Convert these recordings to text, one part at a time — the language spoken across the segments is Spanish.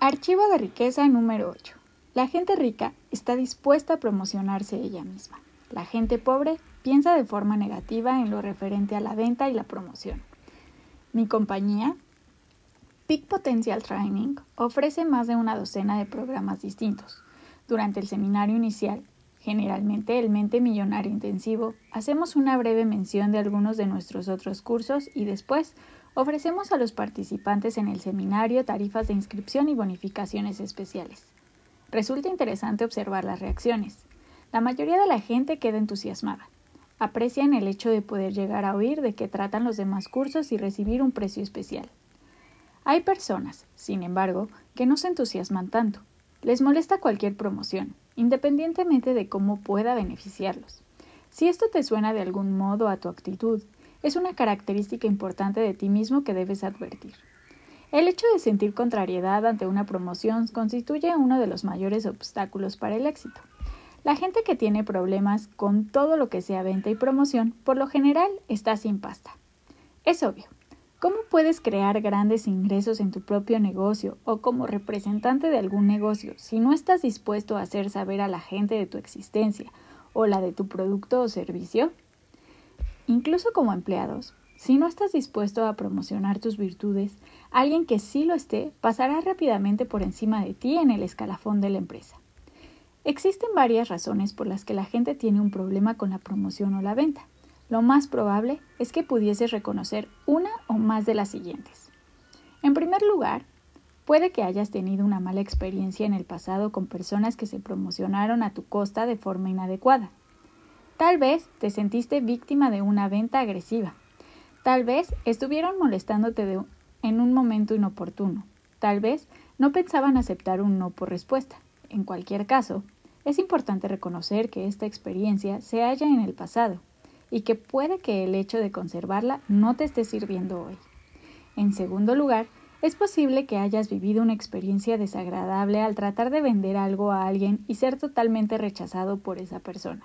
Archivo de riqueza número 8. La gente rica está dispuesta a promocionarse ella misma. La gente pobre piensa de forma negativa en lo referente a la venta y la promoción. Mi compañía, Peak Potential Training, ofrece más de una docena de programas distintos. Durante el seminario inicial, generalmente el Mente Millonario Intensivo, hacemos una breve mención de algunos de nuestros otros cursos y después Ofrecemos a los participantes en el seminario tarifas de inscripción y bonificaciones especiales. Resulta interesante observar las reacciones. La mayoría de la gente queda entusiasmada. Aprecian el hecho de poder llegar a oír de qué tratan los demás cursos y recibir un precio especial. Hay personas, sin embargo, que no se entusiasman tanto. Les molesta cualquier promoción, independientemente de cómo pueda beneficiarlos. Si esto te suena de algún modo a tu actitud, es una característica importante de ti mismo que debes advertir. El hecho de sentir contrariedad ante una promoción constituye uno de los mayores obstáculos para el éxito. La gente que tiene problemas con todo lo que sea venta y promoción, por lo general, está sin pasta. Es obvio. ¿Cómo puedes crear grandes ingresos en tu propio negocio o como representante de algún negocio si no estás dispuesto a hacer saber a la gente de tu existencia o la de tu producto o servicio? Incluso como empleados, si no estás dispuesto a promocionar tus virtudes, alguien que sí lo esté pasará rápidamente por encima de ti en el escalafón de la empresa. Existen varias razones por las que la gente tiene un problema con la promoción o la venta. Lo más probable es que pudieses reconocer una o más de las siguientes. En primer lugar, puede que hayas tenido una mala experiencia en el pasado con personas que se promocionaron a tu costa de forma inadecuada. Tal vez te sentiste víctima de una venta agresiva. Tal vez estuvieron molestándote en un momento inoportuno. Tal vez no pensaban aceptar un no por respuesta. En cualquier caso, es importante reconocer que esta experiencia se halla en el pasado y que puede que el hecho de conservarla no te esté sirviendo hoy. En segundo lugar, es posible que hayas vivido una experiencia desagradable al tratar de vender algo a alguien y ser totalmente rechazado por esa persona.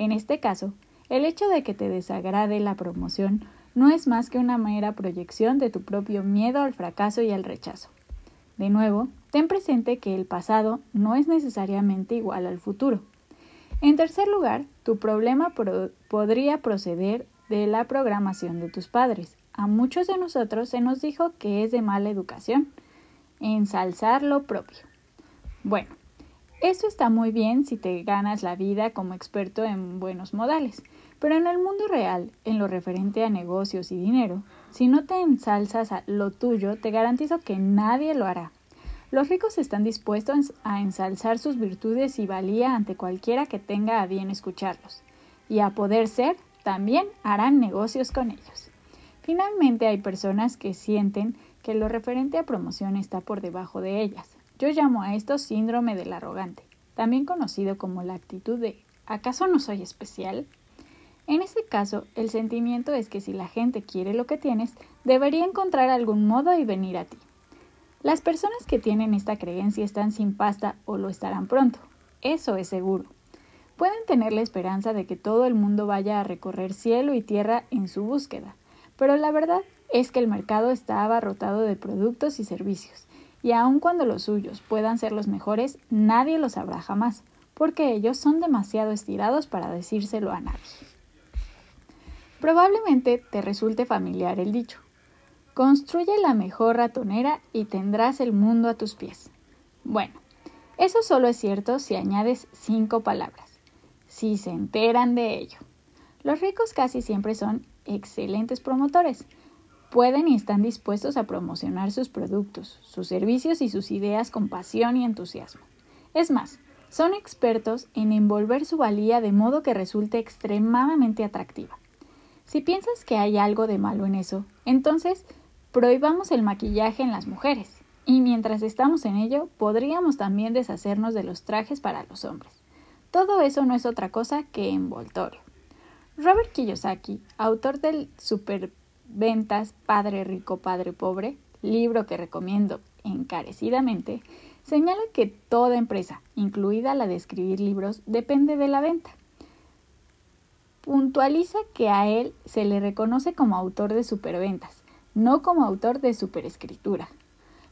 En este caso, el hecho de que te desagrade la promoción no es más que una mera proyección de tu propio miedo al fracaso y al rechazo. De nuevo, ten presente que el pasado no es necesariamente igual al futuro. En tercer lugar, tu problema podría proceder de la programación de tus padres. A muchos de nosotros se nos dijo que es de mala educación ensalzar lo propio. Bueno, eso está muy bien si te ganas la vida como experto en buenos modales, pero en el mundo real, en lo referente a negocios y dinero, si no te ensalzas a lo tuyo, te garantizo que nadie lo hará. Los ricos están dispuestos a ensalzar sus virtudes y valía ante cualquiera que tenga a bien escucharlos, y a poder ser, también harán negocios con ellos. Finalmente hay personas que sienten que lo referente a promoción está por debajo de ellas, yo llamo a esto síndrome del arrogante, también conocido como la actitud de ¿acaso no soy especial? En ese caso, el sentimiento es que si la gente quiere lo que tienes, debería encontrar algún modo y venir a ti. Las personas que tienen esta creencia están sin pasta o lo estarán pronto. Eso es seguro. Pueden tener la esperanza de que todo el mundo vaya a recorrer cielo y tierra en su búsqueda, pero la verdad es que el mercado está abarrotado de productos y servicios, y aun cuando los suyos puedan ser los mejores, nadie los sabrá jamás, porque ellos son demasiado estirados para decírselo a nadie. Probablemente te resulte familiar el dicho. Construye la mejor ratonera y tendrás el mundo a tus pies. Bueno, eso solo es cierto si añades cinco palabras. Si se enteran de ello. Los ricos casi siempre son excelentes promotores, pueden y están dispuestos a promocionar sus productos, sus servicios y sus ideas con pasión y entusiasmo. Es más, son expertos en envolver su valía de modo que resulte extremadamente atractiva. Si piensas que hay algo de malo en eso, entonces prohibamos el maquillaje en las mujeres, y mientras estamos en ello, podríamos también deshacernos de los trajes para los hombres. Todo eso no es otra cosa que envoltorio. Robert Kiyosaki, autor del super Ventas Padre Rico, Padre Pobre, libro que recomiendo encarecidamente, señala que toda empresa, incluida la de escribir libros, depende de la venta. Puntualiza que a él se le reconoce como autor de superventas, no como autor de superescritura.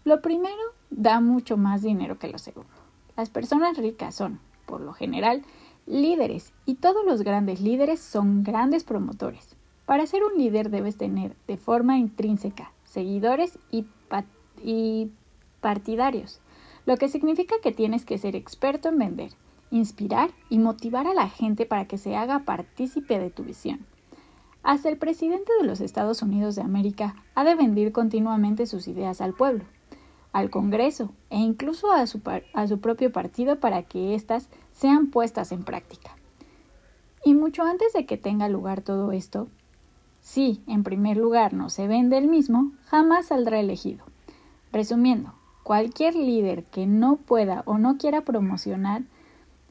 Lo primero da mucho más dinero que lo segundo. Las personas ricas son, por lo general, líderes y todos los grandes líderes son grandes promotores. Para ser un líder debes tener de forma intrínseca seguidores y, partidarios, lo que significa que tienes que ser experto en vender, inspirar y motivar a la gente para que se haga partícipe de tu visión. Hasta el presidente de los Estados Unidos de América ha de vender continuamente sus ideas al pueblo, al Congreso e incluso a su, a su propio partido para que éstas sean puestas en práctica. Y mucho antes de que tenga lugar todo esto, si, en primer lugar, no se vende el mismo, jamás saldrá elegido. Resumiendo, cualquier líder que no pueda o no quiera promocionar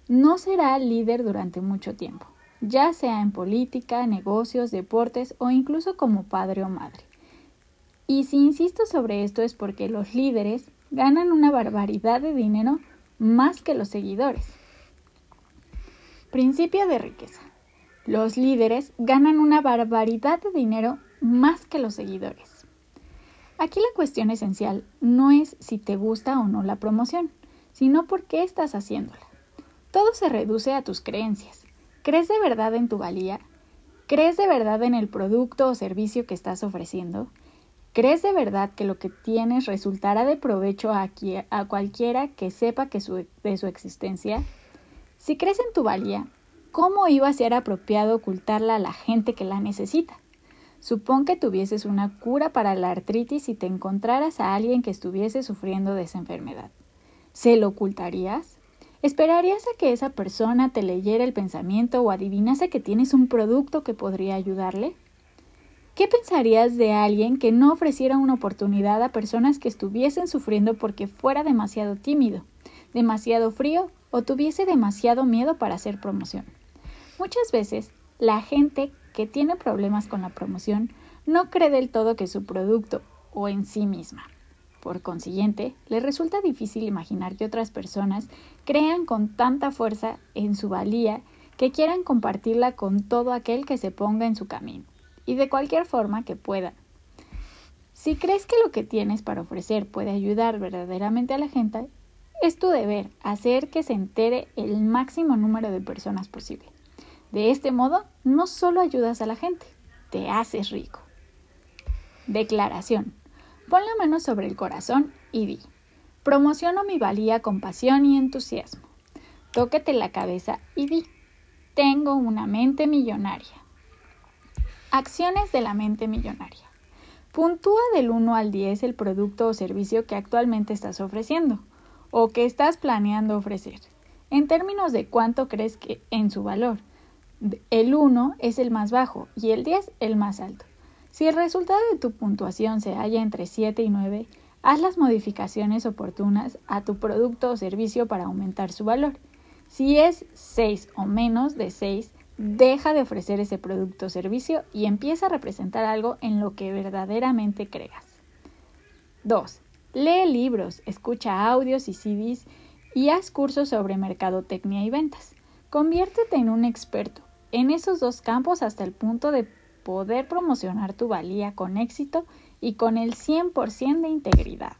no será líder durante mucho tiempo, ya sea en política, negocios, deportes o incluso como padre o madre. Y si insisto sobre esto es porque los líderes ganan una barbaridad de dinero más que los seguidores. Principio de riqueza. Los líderes ganan una barbaridad de dinero más que los seguidores. Aquí la cuestión esencial no es si te gusta o no la promoción, sino por qué estás haciéndola. Todo se reduce a tus creencias. ¿Crees de verdad en tu valía? ¿Crees de verdad en el producto o servicio que estás ofreciendo? ¿Crees de verdad que lo que tienes resultará de provecho a, cualquiera que sepa de su existencia? Si crees en tu valía, ¿cómo iba a ser apropiado ocultarla a la gente que la necesita? Supón que tuvieses una cura para la artritis y te encontraras a alguien que estuviese sufriendo de esa enfermedad. ¿Se lo ocultarías? ¿Esperarías a que esa persona te leyera el pensamiento o adivinase que tienes un producto que podría ayudarle? ¿Qué pensarías de alguien que no ofreciera una oportunidad a personas que estuviesen sufriendo porque fuera demasiado tímido, demasiado frío o tuviese demasiado miedo para hacer promoción? Muchas veces la gente que tiene problemas con la promoción no cree del todo que su producto o en sí misma. Por consiguiente, le resulta difícil imaginar que otras personas crean con tanta fuerza en su valía que quieran compartirla con todo aquel que se ponga en su camino, y de cualquier forma que pueda. Si crees que lo que tienes para ofrecer puede ayudar verdaderamente a la gente, es tu deber hacer que se entere el máximo número de personas posible. De este modo, no solo ayudas a la gente, te haces rico. Declaración. Pon la mano sobre el corazón y di. Promociono mi valía con pasión y entusiasmo. Tóquete la cabeza y di. Tengo una mente millonaria. Acciones de la mente millonaria. Puntúa del 1 al 10 el producto o servicio que actualmente estás ofreciendo o que estás planeando ofrecer, en términos de cuánto crees que en su valor el 1 es el más bajo y el 10 el más alto. Si el resultado de tu puntuación se halla entre 7 y 9, haz las modificaciones oportunas a tu producto o servicio para aumentar su valor. Si es 6 o menos de 6, deja de ofrecer ese producto o servicio y empieza a representar algo en lo que verdaderamente creas. 2. Lee libros, escucha audios y CDs y haz cursos sobre mercadotecnia y ventas. Conviértete en un experto en esos dos campos hasta el punto de poder promocionar tu valía con éxito y con el 100% de integridad.